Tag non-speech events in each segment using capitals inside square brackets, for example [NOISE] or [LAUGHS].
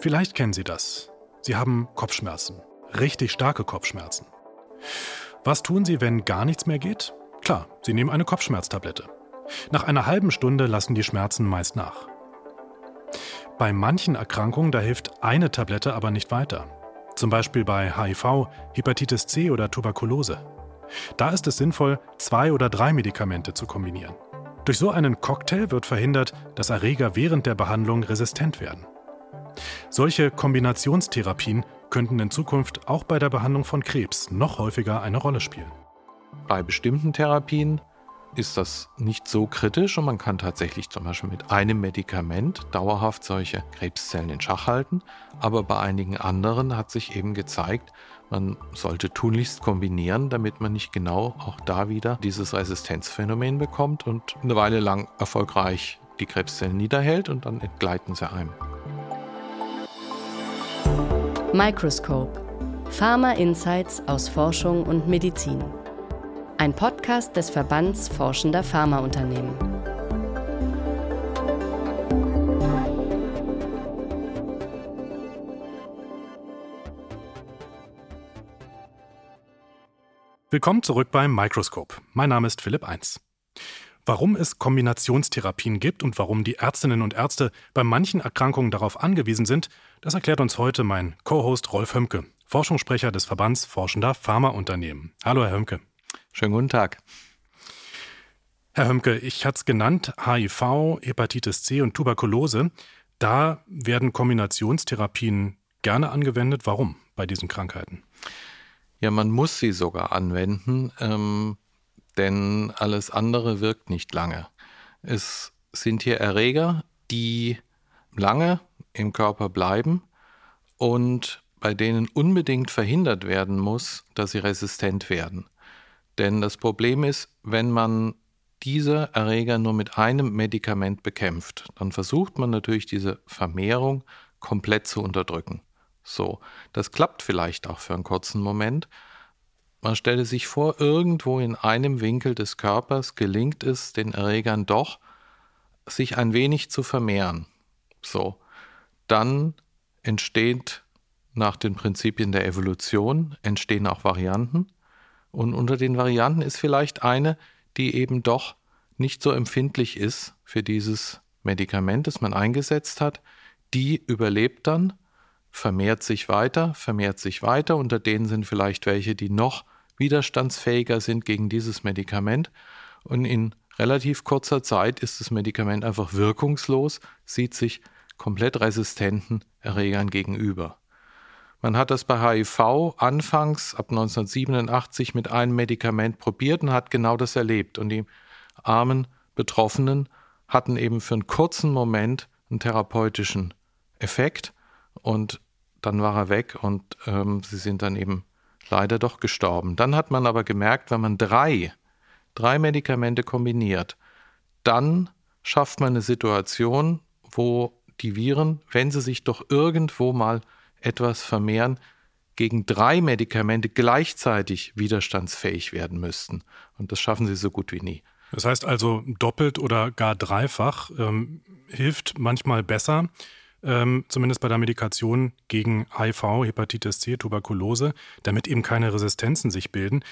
Vielleicht kennen Sie das. Sie haben Kopfschmerzen, richtig starke Kopfschmerzen. Was tun Sie, wenn gar nichts mehr geht? Klar, Sie nehmen eine Kopfschmerztablette. Nach einer halben Stunde lassen die Schmerzen meist nach. Bei manchen Erkrankungen, da hilft eine Tablette aber nicht weiter. Zum Beispiel bei HIV, Hepatitis C oder Tuberkulose. Da ist es sinnvoll, zwei oder drei Medikamente zu kombinieren. Durch so einen Cocktail wird verhindert, dass Erreger während der Behandlung resistent werden. Solche Kombinationstherapien könnten in Zukunft auch bei der Behandlung von Krebs noch häufiger eine Rolle spielen. Bei bestimmten Therapien ist das nicht so kritisch und man kann tatsächlich zum Beispiel mit einem Medikament dauerhaft solche Krebszellen in Schach halten. Aber bei einigen anderen hat sich eben gezeigt, man sollte tunlichst kombinieren, damit man nicht genau auch da wieder dieses Resistenzphänomen bekommt und eine Weile lang erfolgreich die Krebszellen niederhält und dann entgleiten sie einem. Microscope. Pharma Insights aus Forschung und Medizin. Ein Podcast des Verbands Forschender Pharmaunternehmen. Willkommen zurück beim Microscope. Mein Name ist Philipp Eins. Warum es Kombinationstherapien gibt und warum die Ärztinnen und Ärzte bei manchen Erkrankungen darauf angewiesen sind, das erklärt uns heute mein Co-Host Rolf Hömke, Forschungssprecher des Verbands Forschender Pharmaunternehmen. Hallo, Herr Hömke. Schönen guten Tag. Herr Hömke, ich hatte es genannt, HIV, Hepatitis C und Tuberkulose. Da werden Kombinationstherapien gerne angewendet. Warum bei diesen Krankheiten? Ja, man muss sie sogar anwenden, ähm, denn alles andere wirkt nicht lange. Es sind hier Erreger, die lange im Körper bleiben und bei denen unbedingt verhindert werden muss, dass sie resistent werden. Denn das Problem ist, wenn man diese Erreger nur mit einem Medikament bekämpft, dann versucht man natürlich diese Vermehrung komplett zu unterdrücken. So, das klappt vielleicht auch für einen kurzen Moment. Man stelle sich vor, irgendwo in einem Winkel des Körpers gelingt es den Erregern doch, sich ein wenig zu vermehren. So, dann entsteht nach den Prinzipien der Evolution entstehen auch Varianten und unter den Varianten ist vielleicht eine, die eben doch nicht so empfindlich ist für dieses Medikament, das man eingesetzt hat. Die überlebt dann, vermehrt sich weiter, vermehrt sich weiter. Unter denen sind vielleicht welche, die noch widerstandsfähiger sind gegen dieses Medikament. Und in relativ kurzer Zeit ist das Medikament einfach wirkungslos, sieht sich komplett resistenten Erregern gegenüber. Man hat das bei HIV anfangs ab 1987 mit einem Medikament probiert und hat genau das erlebt. Und die armen Betroffenen hatten eben für einen kurzen Moment einen therapeutischen Effekt und dann war er weg und ähm, sie sind dann eben leider doch gestorben. Dann hat man aber gemerkt, wenn man drei, drei Medikamente kombiniert, dann schafft man eine Situation, wo die Viren, wenn sie sich doch irgendwo mal etwas vermehren, gegen drei Medikamente gleichzeitig widerstandsfähig werden müssten. Und das schaffen sie so gut wie nie. Das heißt also, doppelt oder gar dreifach ähm, hilft manchmal besser, ähm, zumindest bei der Medikation gegen HIV, Hepatitis C, Tuberkulose, damit eben keine Resistenzen sich bilden.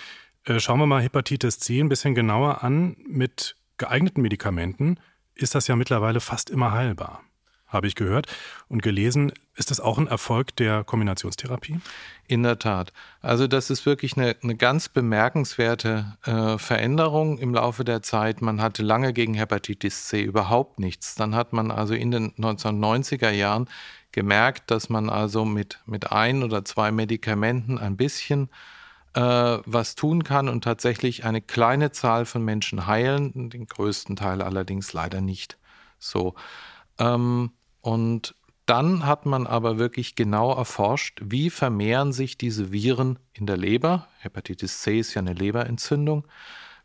Äh, schauen wir mal Hepatitis C ein bisschen genauer an. Mit geeigneten Medikamenten ist das ja mittlerweile fast immer heilbar habe ich gehört und gelesen. Ist das auch ein Erfolg der Kombinationstherapie? In der Tat. Also das ist wirklich eine, eine ganz bemerkenswerte äh, Veränderung im Laufe der Zeit. Man hatte lange gegen Hepatitis C überhaupt nichts. Dann hat man also in den 1990er Jahren gemerkt, dass man also mit, mit ein oder zwei Medikamenten ein bisschen äh, was tun kann und tatsächlich eine kleine Zahl von Menschen heilen, den größten Teil allerdings leider nicht. So. Ähm, und dann hat man aber wirklich genau erforscht, wie vermehren sich diese Viren in der Leber. Hepatitis C ist ja eine Leberentzündung.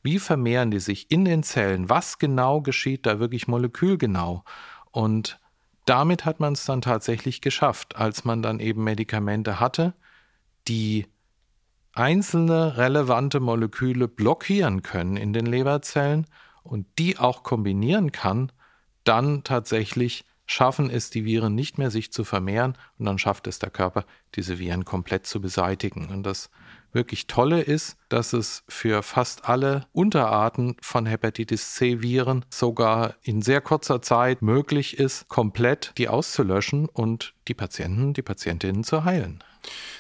Wie vermehren die sich in den Zellen? Was genau geschieht da wirklich molekülgenau? Und damit hat man es dann tatsächlich geschafft, als man dann eben Medikamente hatte, die einzelne relevante Moleküle blockieren können in den Leberzellen und die auch kombinieren kann, dann tatsächlich schaffen es die Viren nicht mehr, sich zu vermehren und dann schafft es der Körper, diese Viren komplett zu beseitigen. Und das wirklich Tolle ist, dass es für fast alle Unterarten von Hepatitis C-Viren sogar in sehr kurzer Zeit möglich ist, komplett die auszulöschen und die Patienten, die Patientinnen zu heilen.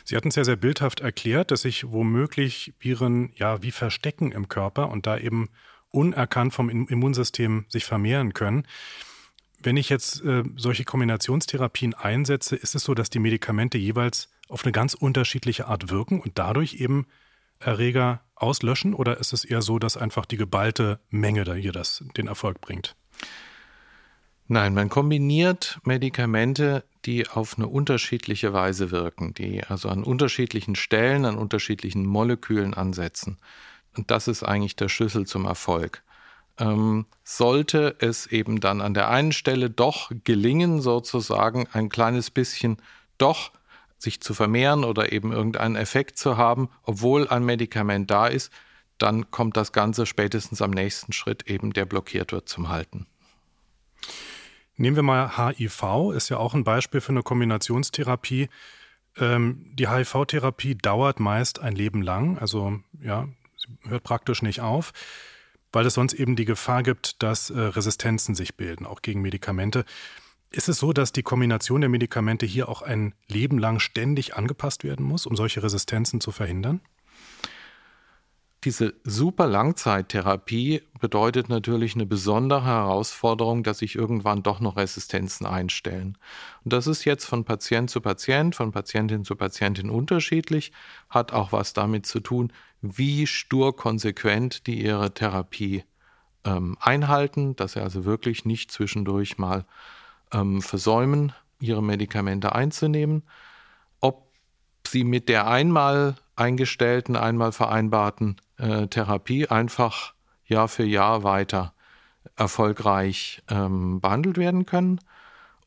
Sie hatten es ja sehr bildhaft erklärt, dass sich womöglich Viren ja wie verstecken im Körper und da eben unerkannt vom Immunsystem sich vermehren können. Wenn ich jetzt äh, solche Kombinationstherapien einsetze, ist es so, dass die Medikamente jeweils auf eine ganz unterschiedliche Art wirken und dadurch eben Erreger auslöschen? Oder ist es eher so, dass einfach die geballte Menge da hier das, den Erfolg bringt? Nein, man kombiniert Medikamente, die auf eine unterschiedliche Weise wirken, die also an unterschiedlichen Stellen, an unterschiedlichen Molekülen ansetzen. Und das ist eigentlich der Schlüssel zum Erfolg. Ähm, sollte es eben dann an der einen Stelle doch gelingen, sozusagen ein kleines bisschen doch sich zu vermehren oder eben irgendeinen Effekt zu haben, obwohl ein Medikament da ist, dann kommt das Ganze spätestens am nächsten Schritt eben, der blockiert wird, zum Halten. Nehmen wir mal HIV, ist ja auch ein Beispiel für eine Kombinationstherapie. Ähm, die HIV-Therapie dauert meist ein Leben lang, also ja, hört praktisch nicht auf, weil es sonst eben die Gefahr gibt, dass äh, Resistenzen sich bilden, auch gegen Medikamente. Ist es so, dass die Kombination der Medikamente hier auch ein Leben lang ständig angepasst werden muss, um solche Resistenzen zu verhindern? Diese super Langzeittherapie bedeutet natürlich eine besondere Herausforderung, dass sich irgendwann doch noch Resistenzen einstellen. Und das ist jetzt von Patient zu Patient, von Patientin zu Patientin unterschiedlich, hat auch was damit zu tun, wie stur konsequent die ihre Therapie ähm, einhalten, dass sie also wirklich nicht zwischendurch mal ähm, versäumen, ihre Medikamente einzunehmen, ob sie mit der einmal eingestellten, einmal vereinbarten äh, Therapie einfach Jahr für Jahr weiter erfolgreich ähm, behandelt werden können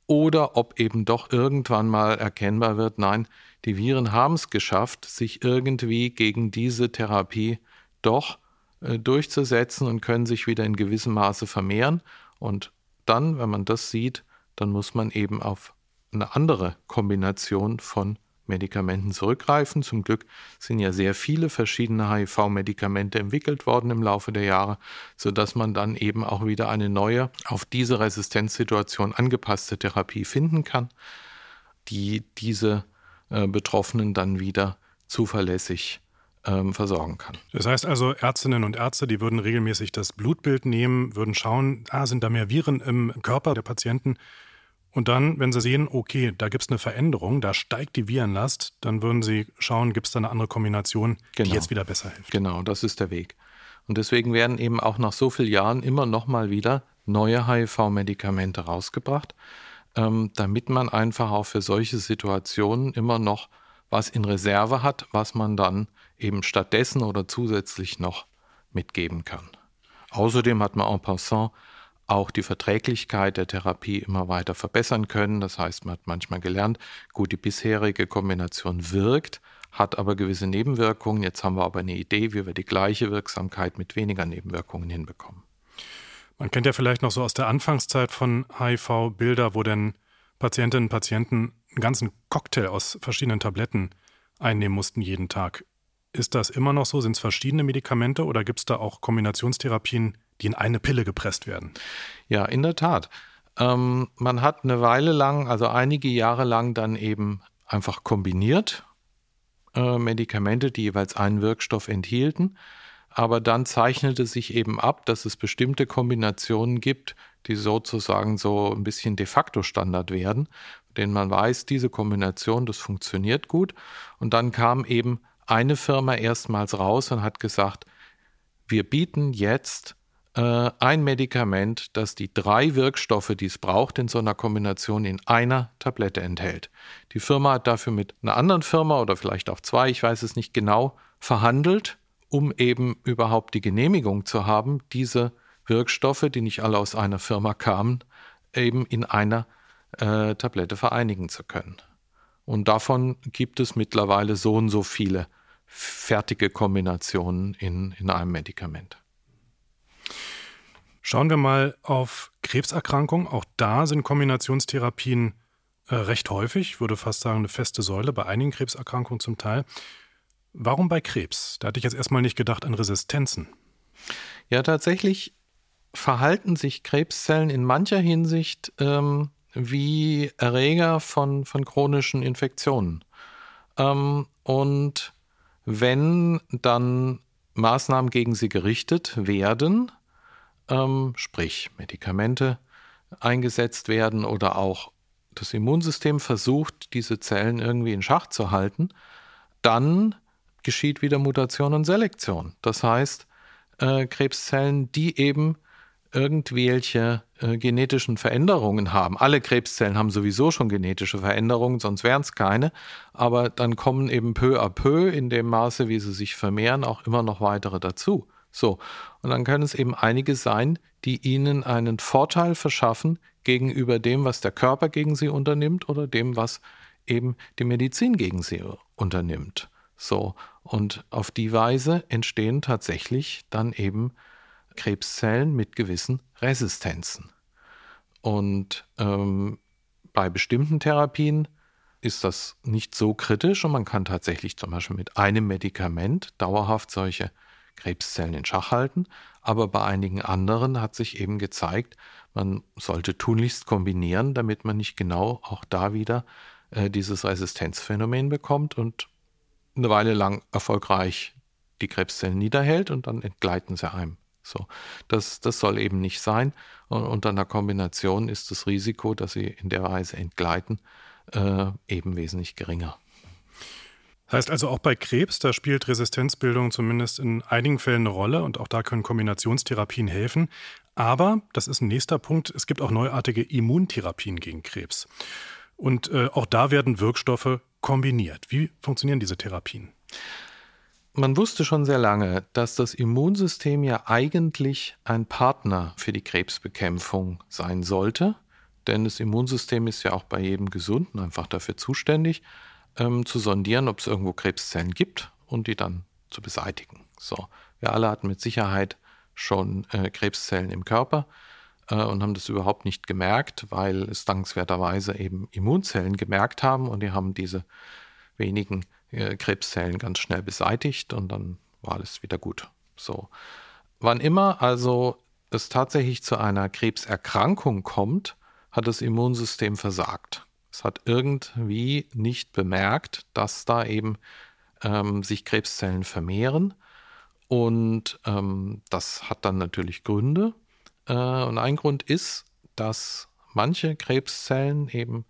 oder ob eben doch irgendwann mal erkennbar wird, nein, die Viren haben es geschafft, sich irgendwie gegen diese Therapie doch äh, durchzusetzen und können sich wieder in gewissem Maße vermehren. Und dann, wenn man das sieht, dann muss man eben auf eine andere Kombination von Medikamenten zurückgreifen. Zum Glück sind ja sehr viele verschiedene HIV-Medikamente entwickelt worden im Laufe der Jahre, sodass man dann eben auch wieder eine neue, auf diese Resistenzsituation angepasste Therapie finden kann, die diese äh, Betroffenen dann wieder zuverlässig ähm, versorgen kann. Das heißt also, Ärztinnen und Ärzte, die würden regelmäßig das Blutbild nehmen, würden schauen, ah, sind da mehr Viren im Körper der Patienten und dann, wenn Sie sehen, okay, da gibt es eine Veränderung, da steigt die Virenlast, dann würden Sie schauen, gibt es da eine andere Kombination, genau. die jetzt wieder besser hilft. Genau, das ist der Weg. Und deswegen werden eben auch nach so vielen Jahren immer noch mal wieder neue HIV-Medikamente rausgebracht, ähm, damit man einfach auch für solche Situationen immer noch was in Reserve hat, was man dann eben stattdessen oder zusätzlich noch mitgeben kann. Außerdem hat man en passant auch die Verträglichkeit der Therapie immer weiter verbessern können. Das heißt, man hat manchmal gelernt, gut, die bisherige Kombination wirkt, hat aber gewisse Nebenwirkungen. Jetzt haben wir aber eine Idee, wie wir die gleiche Wirksamkeit mit weniger Nebenwirkungen hinbekommen. Man kennt ja vielleicht noch so aus der Anfangszeit von HIV Bilder, wo dann Patientinnen und Patienten einen ganzen Cocktail aus verschiedenen Tabletten einnehmen mussten jeden Tag. Ist das immer noch so? Sind es verschiedene Medikamente oder gibt es da auch Kombinationstherapien, die in eine Pille gepresst werden. Ja, in der Tat. Ähm, man hat eine Weile lang, also einige Jahre lang dann eben einfach kombiniert äh, Medikamente, die jeweils einen Wirkstoff enthielten. Aber dann zeichnete sich eben ab, dass es bestimmte Kombinationen gibt, die sozusagen so ein bisschen de facto Standard werden, denen man weiß, diese Kombination, das funktioniert gut. Und dann kam eben eine Firma erstmals raus und hat gesagt, wir bieten jetzt äh, ein Medikament, das die drei Wirkstoffe, die es braucht, in so einer Kombination in einer Tablette enthält. Die Firma hat dafür mit einer anderen Firma oder vielleicht auch zwei, ich weiß es nicht genau, verhandelt, um eben überhaupt die Genehmigung zu haben, diese Wirkstoffe, die nicht alle aus einer Firma kamen, eben in einer äh, Tablette vereinigen zu können. Und davon gibt es mittlerweile so und so viele fertige Kombinationen in, in einem Medikament. Schauen wir mal auf Krebserkrankungen. Auch da sind Kombinationstherapien äh, recht häufig, würde fast sagen eine feste Säule, bei einigen Krebserkrankungen zum Teil. Warum bei Krebs? Da hatte ich jetzt erstmal nicht gedacht an Resistenzen. Ja, tatsächlich verhalten sich Krebszellen in mancher Hinsicht ähm, wie Erreger von, von chronischen Infektionen. Ähm, und wenn dann Maßnahmen gegen sie gerichtet werden, ähm, sprich Medikamente eingesetzt werden oder auch das Immunsystem versucht, diese Zellen irgendwie in Schach zu halten, dann geschieht wieder Mutation und Selektion. Das heißt, äh, Krebszellen, die eben irgendwelche äh, genetischen Veränderungen haben. Alle Krebszellen haben sowieso schon genetische Veränderungen, sonst wären es keine. Aber dann kommen eben peu à peu in dem Maße, wie sie sich vermehren, auch immer noch weitere dazu. So. Und dann können es eben einige sein, die ihnen einen Vorteil verschaffen gegenüber dem, was der Körper gegen sie unternimmt oder dem, was eben die Medizin gegen sie unternimmt. So. Und auf die Weise entstehen tatsächlich dann eben Krebszellen mit gewissen Resistenzen. Und ähm, bei bestimmten Therapien ist das nicht so kritisch und man kann tatsächlich zum Beispiel mit einem Medikament dauerhaft solche Krebszellen in Schach halten. Aber bei einigen anderen hat sich eben gezeigt, man sollte tunlichst kombinieren, damit man nicht genau auch da wieder äh, dieses Resistenzphänomen bekommt und eine Weile lang erfolgreich die Krebszellen niederhält und dann entgleiten sie einem. So, das, das soll eben nicht sein. Und unter einer Kombination ist das Risiko, dass sie in der Weise entgleiten, äh, eben wesentlich geringer. Das heißt also auch bei Krebs, da spielt Resistenzbildung zumindest in einigen Fällen eine Rolle und auch da können Kombinationstherapien helfen. Aber, das ist ein nächster Punkt, es gibt auch neuartige Immuntherapien gegen Krebs. Und äh, auch da werden Wirkstoffe kombiniert. Wie funktionieren diese Therapien? Man wusste schon sehr lange, dass das Immunsystem ja eigentlich ein Partner für die Krebsbekämpfung sein sollte, denn das Immunsystem ist ja auch bei jedem Gesunden einfach dafür zuständig, ähm, zu sondieren, ob es irgendwo Krebszellen gibt und die dann zu beseitigen. So, wir alle hatten mit Sicherheit schon äh, Krebszellen im Körper äh, und haben das überhaupt nicht gemerkt, weil es dankenswerterweise eben Immunzellen gemerkt haben und die haben diese wenigen äh, Krebszellen ganz schnell beseitigt und dann war alles wieder gut. So. Wann immer also es tatsächlich zu einer Krebserkrankung kommt, hat das Immunsystem versagt. Es hat irgendwie nicht bemerkt, dass da eben ähm, sich Krebszellen vermehren. Und ähm, das hat dann natürlich Gründe. Äh, und ein Grund ist, dass manche Krebszellen eben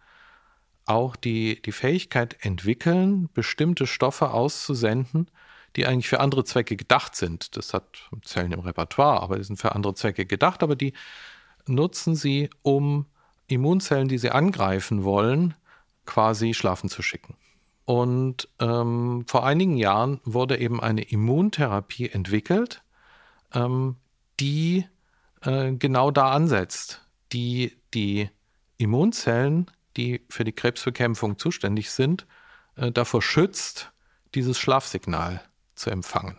auch die, die Fähigkeit entwickeln, bestimmte Stoffe auszusenden, die eigentlich für andere Zwecke gedacht sind. Das hat Zellen im Repertoire, aber die sind für andere Zwecke gedacht, aber die nutzen sie, um Immunzellen, die sie angreifen wollen, quasi schlafen zu schicken. Und ähm, vor einigen Jahren wurde eben eine Immuntherapie entwickelt, ähm, die äh, genau da ansetzt, die die Immunzellen die für die Krebsbekämpfung zuständig sind, äh, davor schützt, dieses Schlafsignal zu empfangen.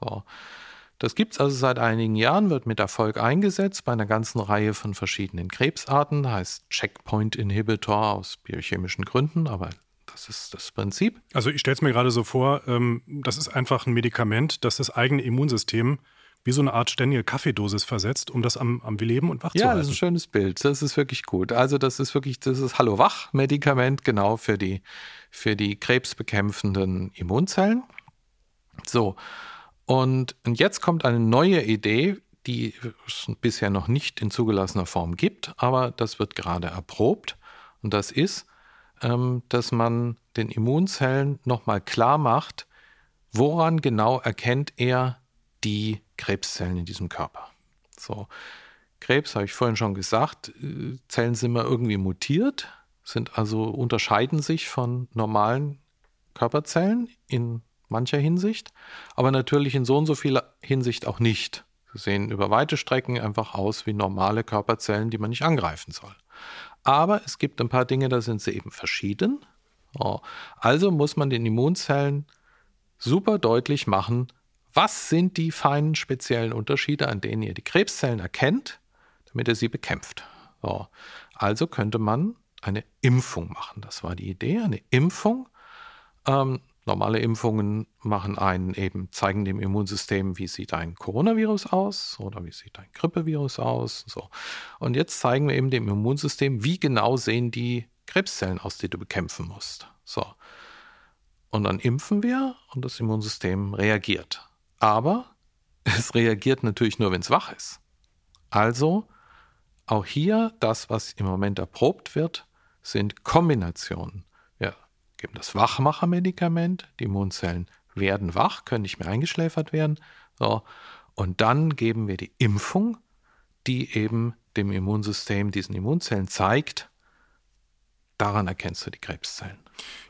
So. Das gibt es also seit einigen Jahren, wird mit Erfolg eingesetzt bei einer ganzen Reihe von verschiedenen Krebsarten, heißt Checkpoint-Inhibitor aus biochemischen Gründen, aber das ist das Prinzip. Also ich stelle es mir gerade so vor, ähm, das ist einfach ein Medikament, das das eigene Immunsystem wie so eine Art ständige Kaffeedosis versetzt, um das am, am Leben und wach ja, zu halten. Ja, das ist ein schönes Bild. Das ist wirklich gut. Also das ist wirklich, das ist Hallo-Wach-Medikament, genau für die, für die krebsbekämpfenden Immunzellen. So. Und, und jetzt kommt eine neue Idee, die es bisher noch nicht in zugelassener Form gibt, aber das wird gerade erprobt. Und das ist, ähm, dass man den Immunzellen nochmal klar macht, woran genau erkennt er die Krebszellen in diesem Körper. So, Krebs, habe ich vorhin schon gesagt, äh, Zellen sind immer irgendwie mutiert, sind also unterscheiden sich von normalen Körperzellen in mancher Hinsicht, aber natürlich in so und so vieler Hinsicht auch nicht. Sie sehen über weite Strecken einfach aus wie normale Körperzellen, die man nicht angreifen soll. Aber es gibt ein paar Dinge, da sind sie eben verschieden. Also muss man den Immunzellen super deutlich machen, was sind die feinen speziellen Unterschiede, an denen ihr die Krebszellen erkennt, damit ihr sie bekämpft. So. Also könnte man eine Impfung machen. Das war die Idee, eine Impfung. Normale Impfungen machen einen eben, zeigen dem Immunsystem, wie sieht ein Coronavirus aus oder wie sieht ein Grippevirus aus. So. Und jetzt zeigen wir eben dem Immunsystem, wie genau sehen die Krebszellen aus, die du bekämpfen musst. So. Und dann impfen wir und das Immunsystem reagiert. Aber [LAUGHS] es reagiert natürlich nur, wenn es wach ist. Also auch hier das, was im Moment erprobt wird, sind Kombinationen. Geben das Wachmachermedikament, die Immunzellen werden wach, können nicht mehr eingeschläfert werden. So. Und dann geben wir die Impfung, die eben dem Immunsystem, diesen Immunzellen zeigt, daran erkennst du die Krebszellen.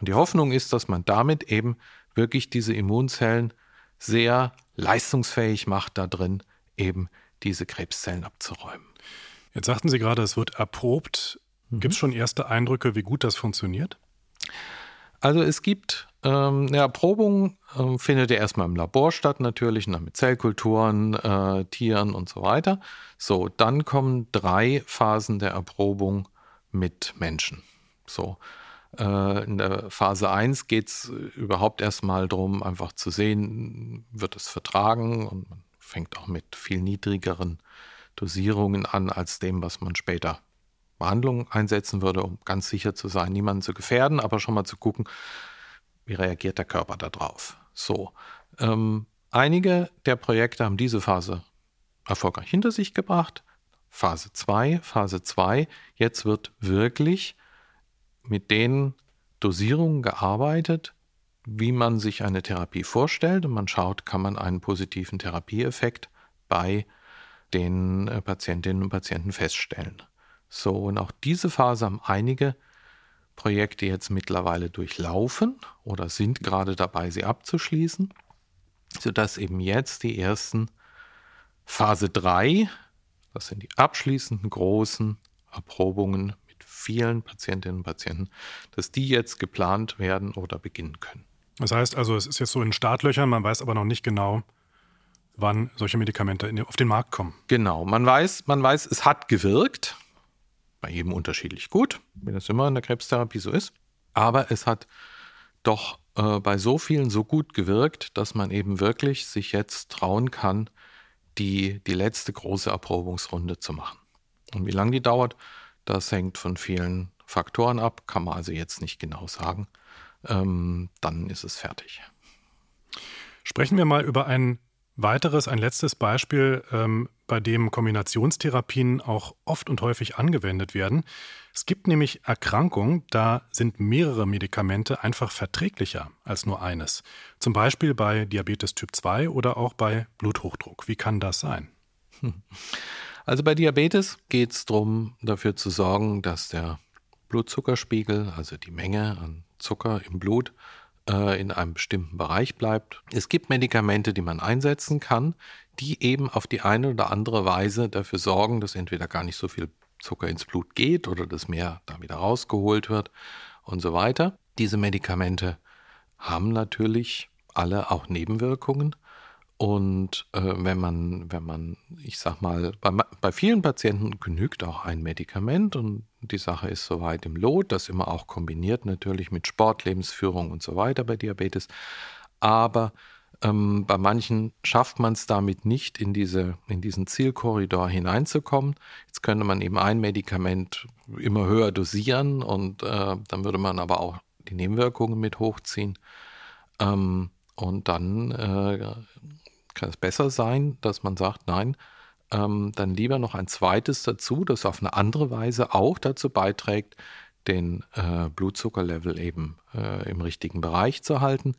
Und die Hoffnung ist, dass man damit eben wirklich diese Immunzellen sehr leistungsfähig macht, da drin eben diese Krebszellen abzuräumen. Jetzt sagten Sie gerade, es wird erprobt. Mhm. Gibt es schon erste Eindrücke, wie gut das funktioniert? Also es gibt ähm, eine Erprobung, äh, findet ja erstmal im Labor statt, natürlich, mit Zellkulturen, äh, Tieren und so weiter. So, dann kommen drei Phasen der Erprobung mit Menschen. So, äh, in der Phase 1 geht es überhaupt erstmal darum, einfach zu sehen, wird es vertragen und man fängt auch mit viel niedrigeren Dosierungen an als dem, was man später Behandlung einsetzen würde, um ganz sicher zu sein, niemanden zu gefährden, aber schon mal zu gucken, wie reagiert der Körper darauf. So, ähm, einige der Projekte haben diese Phase erfolgreich hinter sich gebracht. Phase 2, Phase 2, jetzt wird wirklich mit den Dosierungen gearbeitet, wie man sich eine Therapie vorstellt und man schaut, kann man einen positiven Therapieeffekt bei den äh, Patientinnen und Patienten feststellen. So, und auch diese Phase haben einige Projekte jetzt mittlerweile durchlaufen oder sind gerade dabei, sie abzuschließen, sodass eben jetzt die ersten Phase 3, das sind die abschließenden großen Erprobungen vielen Patientinnen und Patienten, dass die jetzt geplant werden oder beginnen können. Das heißt also, es ist jetzt so in Startlöchern, man weiß aber noch nicht genau, wann solche Medikamente auf den Markt kommen. Genau, man weiß, man weiß, es hat gewirkt, bei jedem unterschiedlich gut, wie das immer in der Krebstherapie so ist, aber es hat doch äh, bei so vielen so gut gewirkt, dass man eben wirklich sich jetzt trauen kann, die, die letzte große Erprobungsrunde zu machen. Und wie lange die dauert, das hängt von vielen Faktoren ab, kann man also jetzt nicht genau sagen. Ähm, dann ist es fertig. Sprechen wir mal über ein weiteres, ein letztes Beispiel, ähm, bei dem Kombinationstherapien auch oft und häufig angewendet werden. Es gibt nämlich Erkrankungen, da sind mehrere Medikamente einfach verträglicher als nur eines. Zum Beispiel bei Diabetes Typ 2 oder auch bei Bluthochdruck. Wie kann das sein? [LAUGHS] Also bei Diabetes geht es darum, dafür zu sorgen, dass der Blutzuckerspiegel, also die Menge an Zucker im Blut, äh, in einem bestimmten Bereich bleibt. Es gibt Medikamente, die man einsetzen kann, die eben auf die eine oder andere Weise dafür sorgen, dass entweder gar nicht so viel Zucker ins Blut geht oder dass mehr da wieder rausgeholt wird und so weiter. Diese Medikamente haben natürlich alle auch Nebenwirkungen und äh, wenn man, wenn man, ich sag mal, bei, bei vielen Patienten genügt auch ein Medikament und die Sache ist soweit im Lot, das immer auch kombiniert natürlich mit Sport, Lebensführung und so weiter bei Diabetes. Aber ähm, bei manchen schafft man es damit nicht, in, diese, in diesen Zielkorridor hineinzukommen. Jetzt könnte man eben ein Medikament immer höher dosieren und äh, dann würde man aber auch die Nebenwirkungen mit hochziehen. Ähm, und dann äh, kann es besser sein, dass man sagt, nein, ähm, dann lieber noch ein zweites dazu, das auf eine andere Weise auch dazu beiträgt, den äh, Blutzuckerlevel eben äh, im richtigen Bereich zu halten,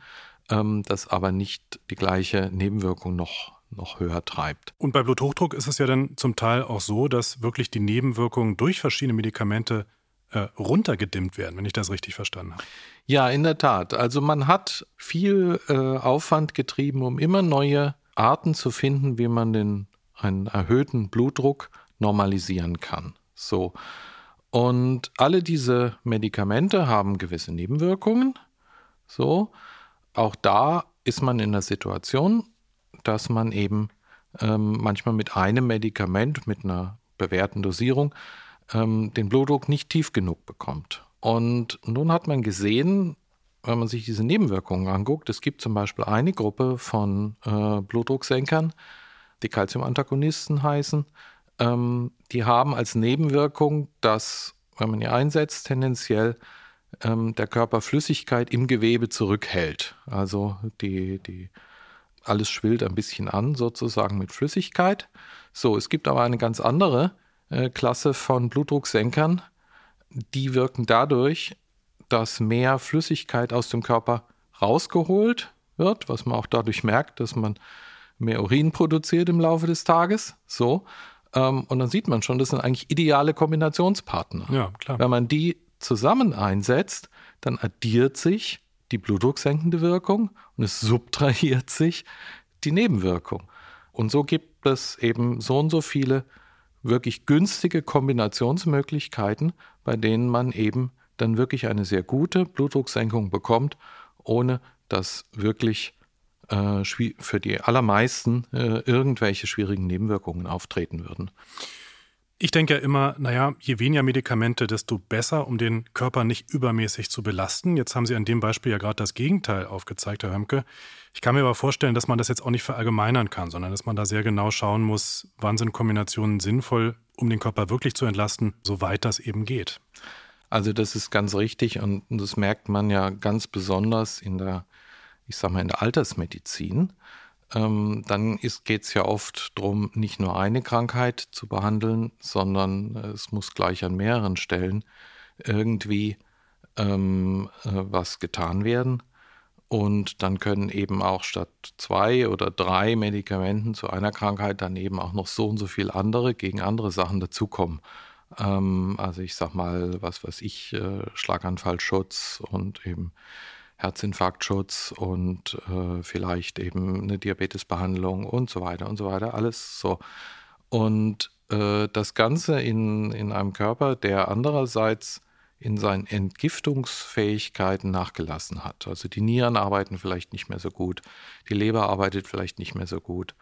ähm, das aber nicht die gleiche Nebenwirkung noch, noch höher treibt. Und bei Bluthochdruck ist es ja dann zum Teil auch so, dass wirklich die Nebenwirkungen durch verschiedene Medikamente äh, runtergedimmt werden, wenn ich das richtig verstanden habe. Ja, in der Tat. Also man hat viel äh, Aufwand getrieben, um immer neue Arten zu finden, wie man den einen erhöhten Blutdruck normalisieren kann. So. Und alle diese Medikamente haben gewisse Nebenwirkungen. So. Auch da ist man in der Situation, dass man eben ähm, manchmal mit einem Medikament, mit einer bewährten Dosierung, ähm, den Blutdruck nicht tief genug bekommt. Und nun hat man gesehen, wenn man sich diese Nebenwirkungen anguckt, es gibt zum Beispiel eine Gruppe von äh, Blutdrucksenkern, die Calciumantagonisten heißen, ähm, die haben als Nebenwirkung, dass, wenn man die einsetzt, tendenziell ähm, der Körper Flüssigkeit im Gewebe zurückhält. Also die, die, alles schwillt ein bisschen an, sozusagen mit Flüssigkeit. So, es gibt aber eine ganz andere äh, Klasse von Blutdrucksenkern, die wirken dadurch, dass mehr Flüssigkeit aus dem Körper rausgeholt wird, was man auch dadurch merkt, dass man mehr Urin produziert im Laufe des Tages. So. Ähm, und dann sieht man schon, das sind eigentlich ideale Kombinationspartner. Ja, klar. Wenn man die zusammen einsetzt, dann addiert sich die blutdrucksenkende Wirkung und es subtrahiert sich die Nebenwirkung. Und so gibt es eben so und so viele wirklich günstige Kombinationsmöglichkeiten, bei denen man eben dann wirklich eine sehr gute Blutdrucksenkung bekommt, ohne dass wirklich äh, für die allermeisten äh, irgendwelche schwierigen Nebenwirkungen auftreten würden. Ich denke ja immer, naja, je weniger Medikamente, desto besser, um den Körper nicht übermäßig zu belasten. Jetzt haben Sie an dem Beispiel ja gerade das Gegenteil aufgezeigt, Herr Hömke. Ich kann mir aber vorstellen, dass man das jetzt auch nicht verallgemeinern kann, sondern dass man da sehr genau schauen muss, wann sind Kombinationen sinnvoll, um den Körper wirklich zu entlasten, soweit das eben geht. Also das ist ganz richtig und das merkt man ja ganz besonders in der, ich sag mal, in der Altersmedizin. Ähm, dann geht es ja oft darum, nicht nur eine Krankheit zu behandeln, sondern es muss gleich an mehreren Stellen irgendwie ähm, äh, was getan werden. Und dann können eben auch statt zwei oder drei Medikamenten zu einer Krankheit dann eben auch noch so und so viele andere gegen andere Sachen dazukommen. Ähm, also ich sag mal, was weiß ich, äh, Schlaganfallschutz und eben Herzinfarktschutz und äh, vielleicht eben eine Diabetesbehandlung und so weiter und so weiter. Alles so. Und äh, das Ganze in, in einem Körper, der andererseits in seinen Entgiftungsfähigkeiten nachgelassen hat. Also die Nieren arbeiten vielleicht nicht mehr so gut, die Leber arbeitet vielleicht nicht mehr so gut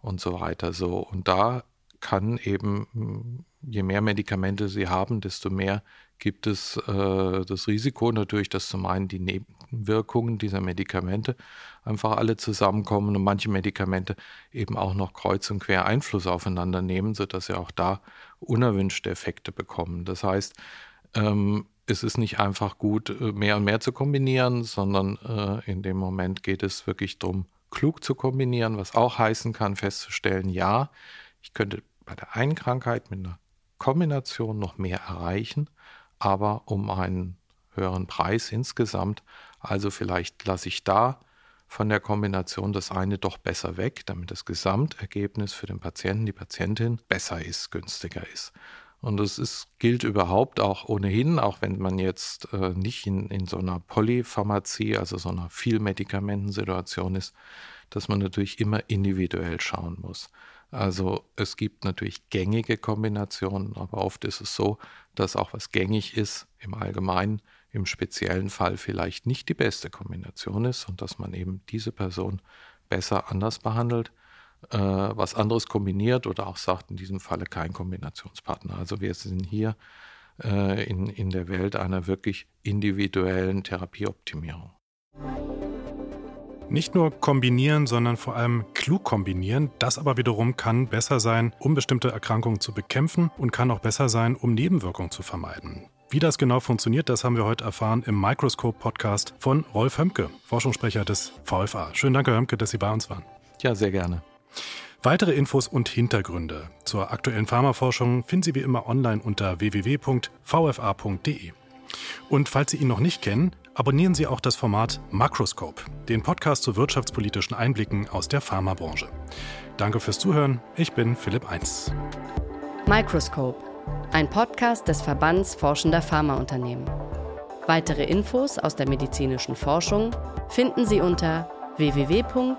und so weiter. So. Und da kann eben, je mehr Medikamente sie haben, desto mehr gibt es äh, das Risiko natürlich, dass zum einen die Nebenwirkungen dieser Medikamente einfach alle zusammenkommen und manche Medikamente eben auch noch kreuz und quer Einfluss aufeinander nehmen, sodass sie auch da unerwünschte Effekte bekommen. Das heißt, ähm, es ist nicht einfach gut, äh, mehr und mehr zu kombinieren, sondern äh, in dem Moment geht es wirklich darum, klug zu kombinieren, was auch heißen kann, festzustellen, ja, ich könnte bei der einen Krankheit mit einer Kombination noch mehr erreichen, aber um einen höheren Preis insgesamt. Also vielleicht lasse ich da von der Kombination das eine doch besser weg, damit das Gesamtergebnis für den Patienten, die Patientin besser ist, günstiger ist. Und das ist, gilt überhaupt auch ohnehin, auch wenn man jetzt äh, nicht in, in so einer Polypharmazie, also so einer Vielmedikamenten-Situation ist, dass man natürlich immer individuell schauen muss. Also es gibt natürlich gängige Kombinationen, aber oft ist es so, dass auch was gängig ist im Allgemeinen, im speziellen Fall vielleicht nicht die beste Kombination ist und dass man eben diese Person besser anders behandelt äh, was anderes kombiniert oder auch sagt, in diesem Falle kein Kombinationspartner. Also wir sind hier äh, in, in der Welt einer wirklich individuellen Therapieoptimierung. Nicht nur kombinieren, sondern vor allem klug kombinieren. Das aber wiederum kann besser sein, um bestimmte Erkrankungen zu bekämpfen und kann auch besser sein, um Nebenwirkungen zu vermeiden. Wie das genau funktioniert, das haben wir heute erfahren im Microscope-Podcast von Rolf Hömke, Forschungssprecher des VFA. Schönen Dank, Herr Hömke, dass Sie bei uns waren. Ja, sehr gerne. Weitere Infos und Hintergründe zur aktuellen Pharmaforschung finden Sie wie immer online unter www.vfa.de. Und falls Sie ihn noch nicht kennen, abonnieren Sie auch das Format Makroscope, den Podcast zu wirtschaftspolitischen Einblicken aus der Pharmabranche. Danke fürs Zuhören. Ich bin Philipp Eins. Microscope, ein Podcast des Verbands Forschender Pharmaunternehmen. Weitere Infos aus der medizinischen Forschung finden Sie unter www.vfa.de.